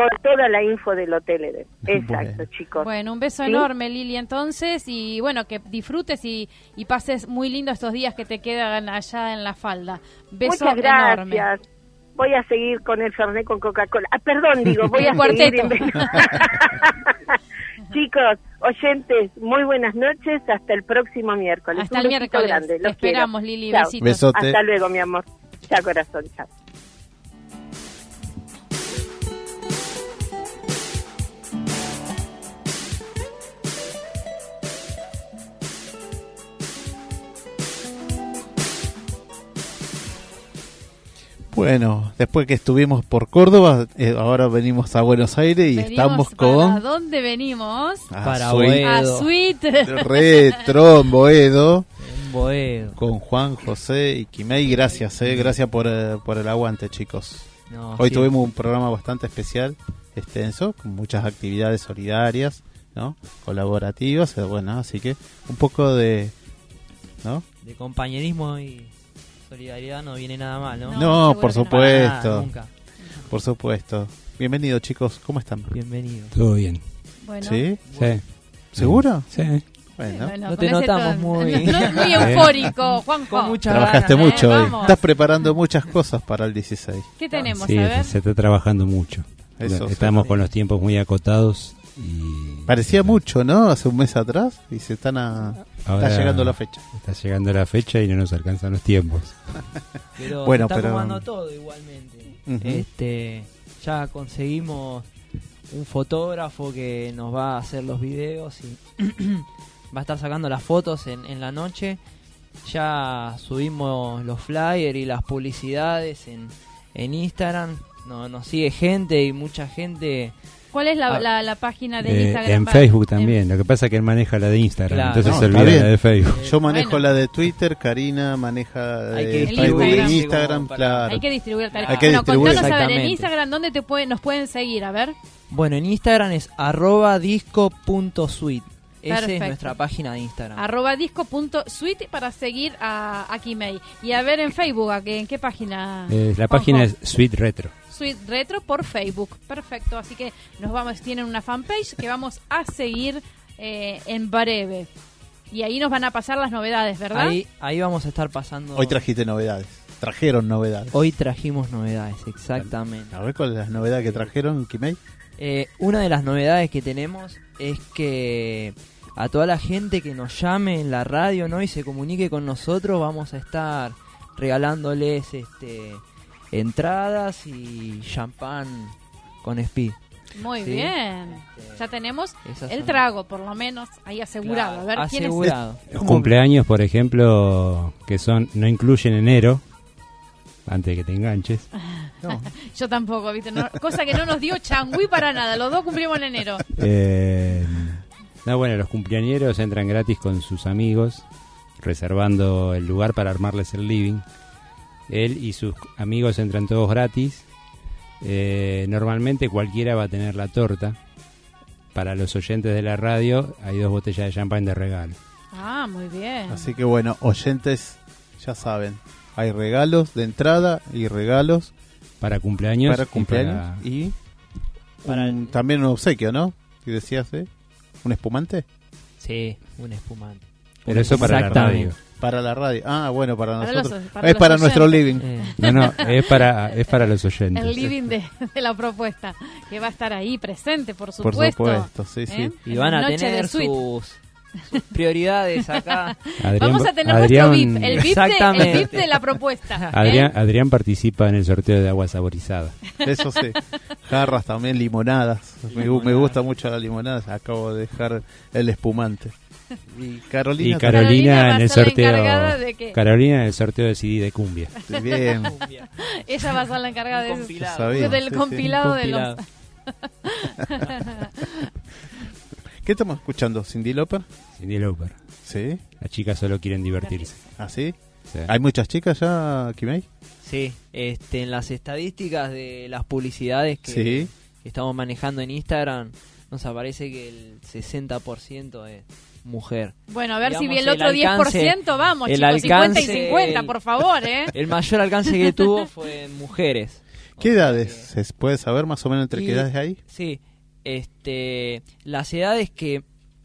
Eden toda la info del Hotel Eden. Exacto, chicos. Bueno, un beso enorme, Lili, entonces, y bueno, que disfrutes y, pases muy lindo estos días que te quedan allá en la falda. Beso Muchas gracias. Voy a seguir con el Fernet con Coca-Cola. Ah, perdón, digo, voy a seguir. Chicos, oyentes, muy buenas noches. Hasta el próximo miércoles. Hasta el miércoles. Grande. Te esperamos, Lili. Besitos. Hasta luego, mi amor. Chao, corazón. Chao. Bueno, después que estuvimos por Córdoba, eh, ahora venimos a Buenos Aires y estamos con... ¿A dónde venimos? para Boedo. A Sweet. Retro en Boedo. Con Juan, José y Quimei. Gracias, eh, gracias por, eh, por el aguante, chicos. Hoy tuvimos un programa bastante especial, extenso, con muchas actividades solidarias, ¿no? Colaborativas, eh, bueno, así que un poco de... ¿no? De compañerismo y solidaridad no viene nada mal, ¿no? No, por supuesto. nunca. Por supuesto. Bienvenidos, chicos. ¿Cómo están? Bienvenidos. Todo bien. ¿Sí? Sí. ¿Seguro? Sí. Bueno, no te notamos muy... muy eufórico, Juanjo. Trabajaste mucho hoy. Estás preparando muchas cosas para el 16. ¿Qué tenemos? Sí, se está trabajando mucho. Estamos con los tiempos muy acotados y... Parecía mucho, ¿no? Hace un mes atrás y se están a... está llegando la fecha. Está llegando la fecha y no nos alcanzan los tiempos. pero bueno, está pero... todo igualmente. Este, ya conseguimos un fotógrafo que nos va a hacer los videos y va a estar sacando las fotos en, en la noche ya subimos los flyers y las publicidades en, en Instagram. No, nos sigue gente y mucha gente ¿Cuál es la, ah. la, página de eh, Instagram? En Facebook también. Lo que pasa es que él maneja la de Instagram, entonces se olvida la de Facebook. Yo manejo la de Twitter, Karina maneja de Facebook e Instagram, claro. Hay que distribuir. Hay que distribuir. a ver, en Instagram, ¿dónde te pueden, nos pueden seguir? A ver. Bueno, en Instagram es arroba disco.suite. Esa es nuestra página de Instagram. Arroba disco.suite para seguir a, a Kimei. Y a ver en Facebook, ¿en qué página? Eh, la página es Suite Retro. Suite Retro por Facebook. Perfecto. Así que nos vamos, tienen una fanpage que vamos a seguir eh, en breve. Y ahí nos van a pasar las novedades, ¿verdad? Ahí, ahí vamos a estar pasando. Hoy trajiste novedades. Trajeron novedades. Hoy trajimos novedades, exactamente. A ver cuál es la novedad que trajeron, Kimei. Eh, una de las novedades que tenemos es que a toda la gente que nos llame en la radio ¿no? y se comunique con nosotros, vamos a estar regalándoles este entradas y champán con speed. Muy bien. Este, ya tenemos el trago, por lo menos, ahí asegurado. a ver, asegurado. Los cumpleaños, por ejemplo, que son no incluyen enero, antes de que te enganches. Yo tampoco, ¿viste? cosa que no nos dio Changui para nada. Los dos cumplimos en enero. Eh, no, bueno, los cumpleañeros entran gratis con sus amigos, reservando el lugar para armarles el living. Él y sus amigos entran todos gratis. Eh, normalmente cualquiera va a tener la torta. Para los oyentes de la radio hay dos botellas de champán de regalo. Ah, muy bien. Así que bueno, oyentes ya saben, hay regalos de entrada y regalos para cumpleaños. Para cumpleaños y, para... también un obsequio, ¿no? ¿Y decías, eh? ¿Un espumante? Sí, un espumante. Pero eso para la radio. Para la radio. Ah, bueno, para, nosotros. es para nuestro living. Eh. No, no, es para, es para los oyentes. El living de, la propuesta, que va a estar ahí presente, por supuesto. Por supuesto, sí, sí. ¿Eh? Y van a tener sus, prioridades acá. Vamos a tener nuestro VIP, el VIP, de, el VIP de la propuesta. ¿eh? Adrián, Adrián participa en el sorteo de agua saborizada. Eso sí. Jarras también, limonadas. Me, me gusta mucho la limonada. Acabo de dejar el espumante. Y Carolina, Carolina, en el sorteo Carolina en el sorteo de CD de cumbia. Bien. Ella va a ser la encargada de compilado. del compilado de los ¿Qué estamos escuchando? ¿Cindy Lauper? Cindy Lauper. ¿Sí? Las chicas solo quieren divertirse. ¿Ah, sí? ¿Hay muchas chicas ya, Kimei? Sí, este, en las estadísticas de las publicidades que, estamos manejando en Instagram, nos aparece que el 60% es mujer. Bueno, a ver si vi el otro 10%, vamos, el chicos, 50 y 50, por favor, ¿eh? El mayor alcance que tuvo fue en mujeres. ¿Qué edades? ¿Se puede saber más o menos entre qué edades hay? Sí, este, las edades que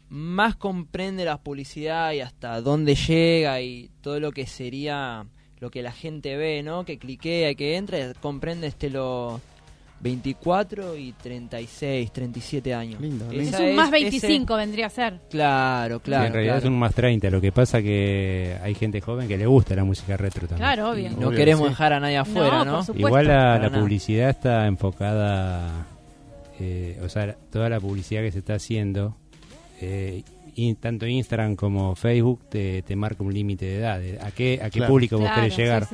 más comprende la publicidad y hasta dónde llega y todo lo que sería lo que la gente ve, ¿no? Que cliquea y que entra, comprende este lo 24 y 36, 37 años. Es un más 25 vendría a ser. Claro, claro. en realidad es un más 30, lo que pasa que hay gente joven que le gusta la música retro también. Claro, obvio. no queremos dejar a nadie afuera, ¿no? Igual la, publicidad está enfocada, eh, o sea, toda la publicidad que se está haciendo, eh, tanto Instagram como Facebook te, marca un límite de edad, a qué, a qué público vos querés llegar.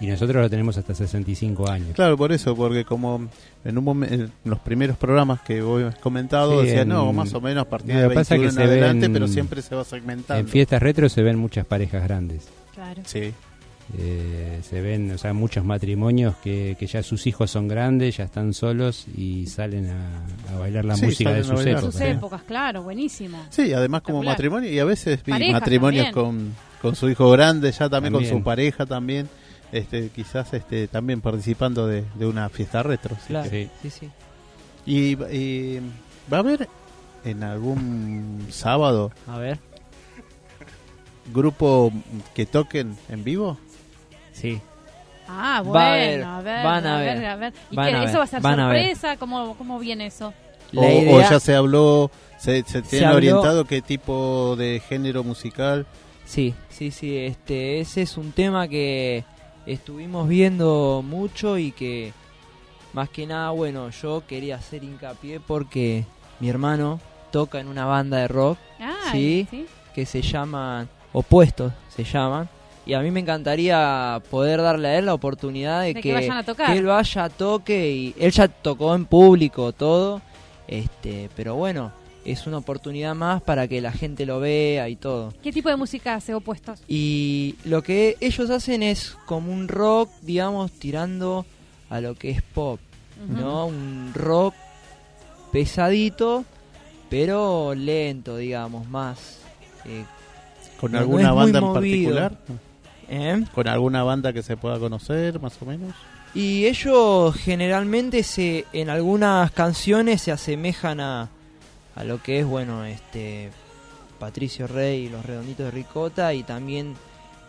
Y nosotros lo tenemos hasta 65 años. Claro, por eso, porque como en un momento, en los primeros programas que vos has comentado, decía, no, más o menos a partir de 21 que en adelante, pero siempre se va segmentando. En fiestas retro se ven muchas parejas grandes. Claro. Sí. Eh, se ven, o sea, muchos matrimonios que, que, ya sus hijos son grandes, ya están solos y salen a, bailar la música de sus épocas. sus épocas, claro, buenísimo. Sí, además como matrimonio, y a veces matrimonios con, con su hijo grande, ya también, con su pareja también este, quizás este, también participando de, una fiesta retro. sí. sí, sí. Y, va a haber en algún sábado. A ver. Grupo que toquen en vivo. Sí. Ah, bueno, a, ver, van a, ver, a ver. ¿Y que eso va a ser sorpresa? ¿Cómo, ¿Cómo viene eso? O, ya se habló, se, se tiene orientado qué tipo de género musical. Sí, sí, sí, este, ese es un tema que estuvimos viendo mucho y que más que nada, bueno, yo quería hacer hincapié porque mi hermano toca en una banda de rock, ¿sí? que se llama Opuestos se llaman. Y a mí me encantaría poder darle a él la oportunidad de, que, él vaya, a toque y él ya tocó en público todo, este, pero bueno, es una oportunidad más para que la gente lo vea y todo. ¿Qué tipo de música hace opuestos? Y lo que ellos hacen es como un rock, digamos, tirando a lo que es pop, ¿no? Un rock pesadito, pero lento, digamos, más. Eh, ¿Con alguna banda en particular? ¿Eh? ¿Con alguna banda que se pueda conocer, más o menos? Y ellos generalmente se, en algunas canciones se asemejan a, a lo que es, bueno, este Patricio Rey y los Redonditos de Ricota y también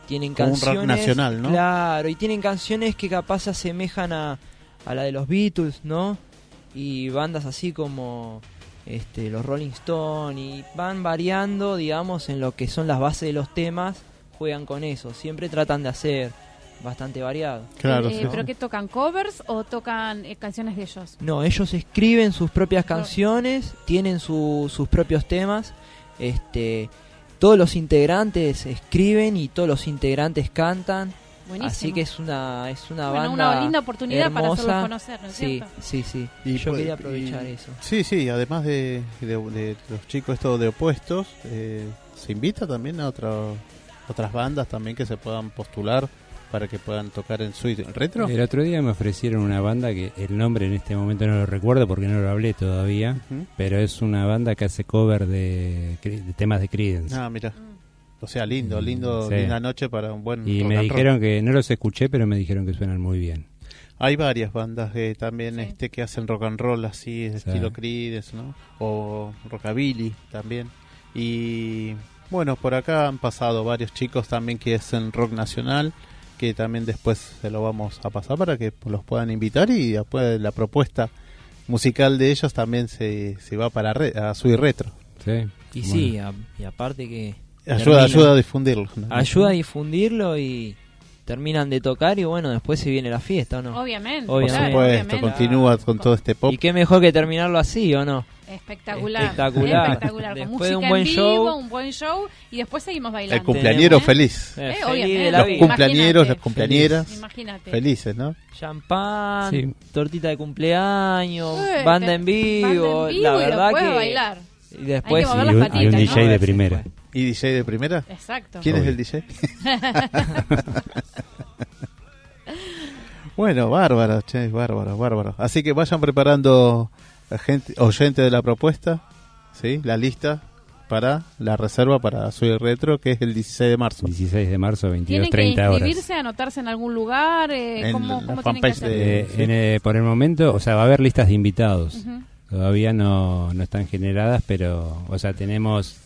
tienen canciones... Un nacional, ¿no? Claro, y tienen canciones que capaz se asemejan a, a la de los Beatles, ¿no? Y bandas así como este, los Rolling Stones y van variando, digamos, en lo que son las bases de los temas, juegan con eso, siempre tratan de hacer bastante variado. Claro, eh, ¿Pero que tocan covers o tocan eh, canciones de ellos? No, ellos escriben sus propias canciones, tienen sus propios temas. Este, todos los integrantes escriben y todos los integrantes cantan. Así que es una es una banda una linda oportunidad para hacerlos conocer, ¿no es sí, Sí, sí, Y yo quería aprovechar eso. Sí, sí, además de, de, los chicos estos de opuestos, eh, se invita también a otras bandas también que se puedan postular para que puedan tocar en suite retro? El otro día me ofrecieron una banda que el nombre en este momento no lo recuerdo porque no lo hablé todavía, pero es una banda que hace cover de, temas de Creedence. Ah, mira. O sea, lindo, lindo, linda noche para un buen Y me dijeron que, no los escuché, pero me dijeron que suenan muy bien. Hay varias bandas que también este que hacen rock and roll así, de estilo Creedence, ¿no? O rockabilly también. Y bueno, por acá han pasado varios chicos también que hacen rock nacional que también después se lo vamos a pasar para que los puedan invitar y después la propuesta musical de ellos también se, se va para a subir retro. Sí. Y sí, y aparte que... Ayuda, ayuda a difundirlo. Ayuda a difundirlo y terminan de tocar y bueno, después se viene la fiesta, ¿o no? Obviamente. Por supuesto, continúa con todo este pop. Y qué mejor que terminarlo así, ¿o no? Espectacular. Espectacular. Espectacular. Después Con música un buen en vivo, show. un buen show y después seguimos bailando. El cumpleañero feliz. Eh, obviamente. Los cumpleañeros, las cumpleañeras. Imagínate. Felices, ¿no? Champán, tortita de cumpleaños, banda, en vivo, La verdad que. bailar. Y después y un, y un DJ de primera. ¿Y DJ de primera? Exacto. ¿Quién es el DJ? bueno, bárbaro, che, bárbaro, bárbaro. Así que vayan preparando gente, oyente de la propuesta, ¿sí? la lista para la reserva para Soy Retro, que es el 16 de marzo. 16 de marzo, 22, 30 horas. ¿Tienen que inscribirse, anotarse en algún lugar? Eh, ¿Cómo, cómo tienen que hacer? Eh, por el momento, o sea, va a haber listas de invitados. Todavía no, no están generadas, pero, o sea, tenemos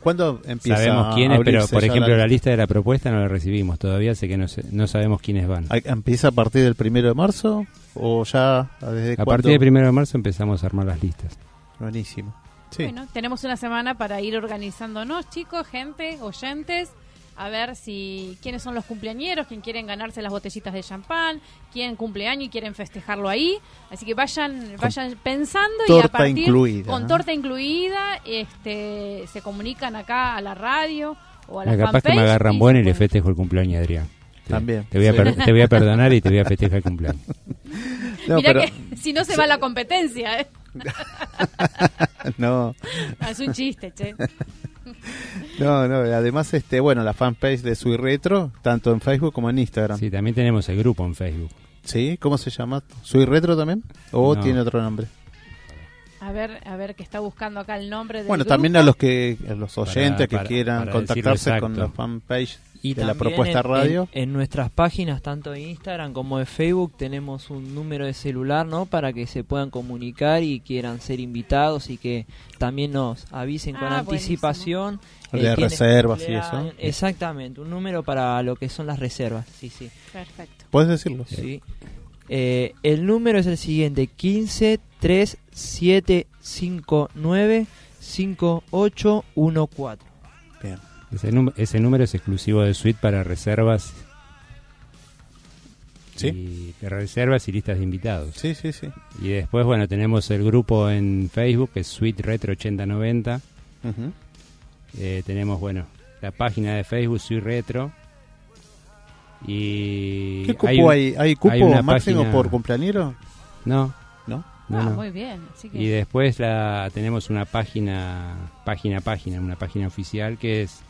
¿Cuándo empieza Sabemos quiénes, pero por ejemplo la... lista de la propuesta no la recibimos todavía, sé que no, no sabemos quiénes van. ¿Empieza a partir del primero de marzo o ya desde A partir del primero de marzo empezamos a armar las listas. Buenísimo. Bueno, tenemos una semana para ir organizándonos, chicos, gente, oyentes a ver si quiénes son los cumpleañeros, quién quieren ganarse las botellitas de champán, quién cumpleaños y quieren festejarlo ahí. Así que vayan vayan pensando y a partir con torta incluida, este se comunican acá a la radio o a la, capaz que me agarran bueno y le festejo el cumpleaños Adrián. También. Te voy, a te voy a perdonar y te voy a festejar el cumpleaños. Mira que si no se va la competencia, ¿eh? no. Es un chiste, che. No, no, además, este, bueno, la fanpage de Sui Retro, tanto en Facebook como en Instagram. Sí, también tenemos el grupo en Facebook. ¿Sí? ¿Cómo se llama? ¿Sui Retro también? ¿O tiene otro nombre? A ver, a ver que está buscando acá el nombre Bueno, también a los que a los oyentes que quieran contactarse con la fanpage y de la propuesta radio. En, nuestras páginas, tanto de Instagram como de Facebook, tenemos un número de celular, ¿no? Para que se puedan comunicar y quieran ser invitados y que también nos avisen con ah, anticipación. Eh, de reservas y eso. Exactamente, un número para lo que son las reservas, sí, sí. Perfecto. ¿Puedes decirlo? Sí. Eh, el número es el siguiente, 15 3 7 5 9 5 8 1 4. Bien. Ese, número es exclusivo de Suite para reservas. ¿Sí? Y reservas y listas de invitados. Sí, sí, sí. Y después, bueno, tenemos el grupo en Facebook, que es Suite Retro 8090. eh, tenemos, bueno, la página de Facebook Soy Retro. Y ¿Qué cupo hay? ¿Hay, cupo máximo por cumpleañero? No. ¿No? ah, muy bien. Y después la tenemos una página, página, página, una página oficial que es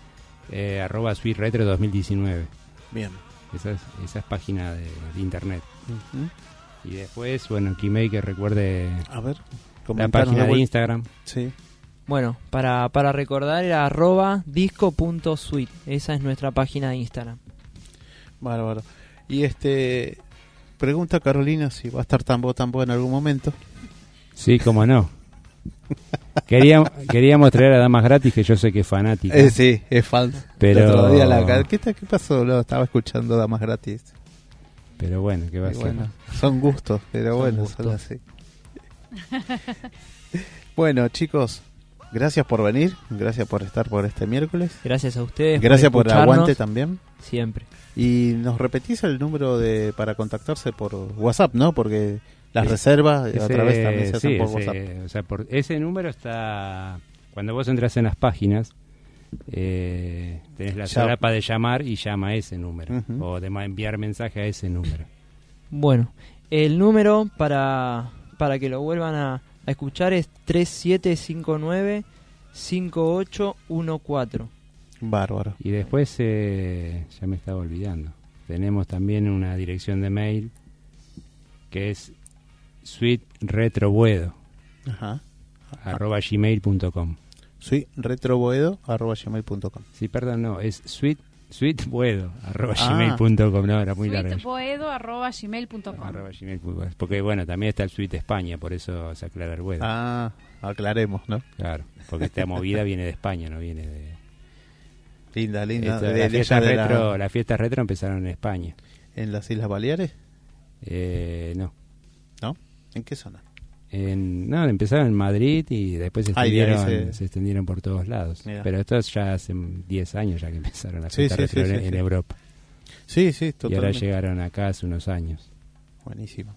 eh, arroba Retro 2019. Bien. Esa es, esa es página de, internet. Y después, bueno, Keymaker recuerde A ver, la página de Instagram. Sí. Bueno, para, para recordar era arroba disco.suite. Esa es nuestra página de Instagram. Bárbaro. Y este, pregunta Carolina si va a estar Tambo Tambo en algún momento. Sí, cómo no. Queríamos, queríamos traer a Damas Gratis, que yo sé que es fanática. Eh, sí, es fan. Pero... ¿Qué, ¿Qué, pasó? estaba escuchando Damas Gratis. Pero bueno, ¿qué va a ser? son gustos, pero bueno, son así. bueno, chicos, gracias por venir, gracias por estar por este miércoles. Gracias a ustedes. Gracias por, el aguante también. Siempre. Y nos repetís el número de para contactarse por WhatsApp, ¿no? Porque las reservas a través también se hacen por WhatsApp. O sea, por ese número está cuando vos entras en las páginas eh, tenés la solapa de llamar y llama a ese número o de enviar mensaje a ese número. Bueno, el número para, para que lo vuelvan a, escuchar es 3759 5814. Bárbaro. Y después, eh, ya me estaba olvidando, tenemos también una dirección de mail que es suiteretrobuedo Ajá. arroba gmail.com Sí, retroboedo arroba gmail.com. Sí, perdón, no, es sweet sweetboedo arroba ah. gmail.com no era muy largo. Sweetboedo arroba gmail.com porque bueno también está el suite España por eso se aclara el boedo ah aclaremos no claro porque esta movida viene de España no viene de linda linda la, fiesta retro, la... fiestas retro empezaron en España. En las Islas Baleares eh, no en qué zona en, no, empezaron en Madrid y después se extendieron, se... extendieron por todos lados. Pero esto ya hace 10 años ya que empezaron a sí, en, Europa. Sí, sí, totalmente. Y ahora llegaron acá hace unos años. Buenísimo.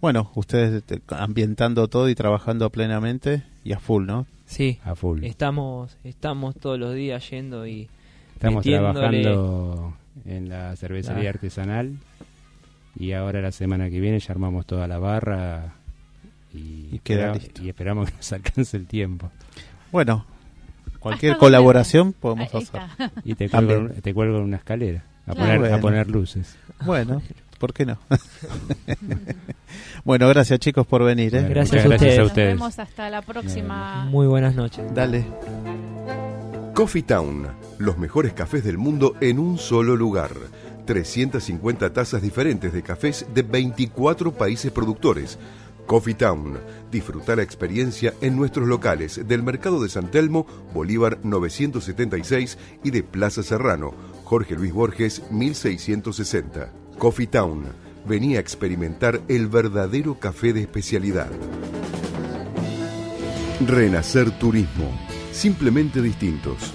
Bueno, ustedes ambientando todo y trabajando plenamente y a full, ¿no? Sí, a full. Estamos, estamos todos los días yendo y estamos trabajando en la cervecería ah. artesanal y ahora la semana que viene ya armamos toda la barra y, y esperamos que nos alcance el tiempo. Bueno, cualquier colaboración podemos hacer. Y te cuelgo, te cuelgo en una escalera a, poner, a poner luces. Bueno, ¿por qué no? bueno, gracias chicos por venir. ¿eh? gracias, a ustedes. Nos vemos hasta la próxima. Muy buenas noches. Dale. Coffee Town, los mejores cafés del mundo en un solo lugar. 350 tazas diferentes de cafés de 24 países productores Coffee Town. Disfruta la experiencia en nuestros locales del Mercado de San Telmo, Bolívar 976 y de Plaza Serrano, Jorge Luis Borges 1660. Coffee Town. Venía a experimentar el verdadero café de especialidad. Renacer Turismo. Simplemente distintos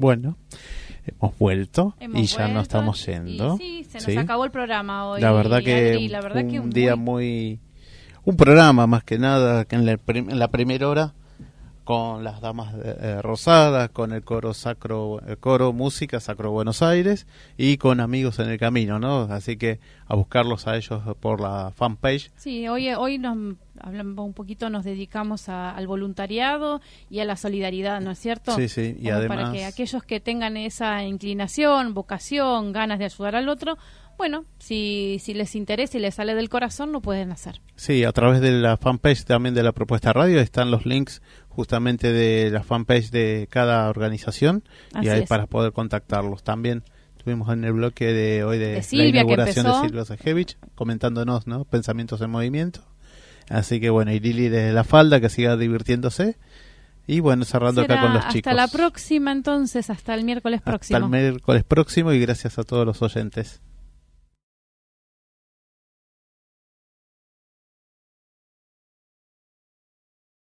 Bueno, hemos vuelto y ya no estamos yendo. sí, se nos acabó el programa hoy. La verdad que, un día muy... Un programa más que nada, que en la, primera hora con las damas eh, rosadas, con el coro sacro, el coro música sacro Buenos Aires y con amigos en el camino, ¿no? Así que a buscarlos a ellos por la fanpage. Sí, hoy hoy nos hablamos un poquito, nos dedicamos al voluntariado y a la solidaridad, ¿no es cierto? Sí, sí, y además para que aquellos que tengan esa inclinación, vocación, ganas de ayudar al otro, bueno, si, si les interesa y les sale del corazón, lo pueden hacer. Sí, a través de la fanpage también de la propuesta radio están los links justamente de la fanpage de cada organización y ahí para poder contactarlos. También tuvimos en el bloque de hoy de, la inauguración de Silvia Sajevich comentándonos ¿no? pensamientos en movimiento. Así que bueno, y Lili de la falda que siga divirtiéndose. Y bueno, cerrando acá con los chicos. Hasta la próxima entonces, hasta el miércoles próximo. Hasta el miércoles próximo y gracias a todos los oyentes.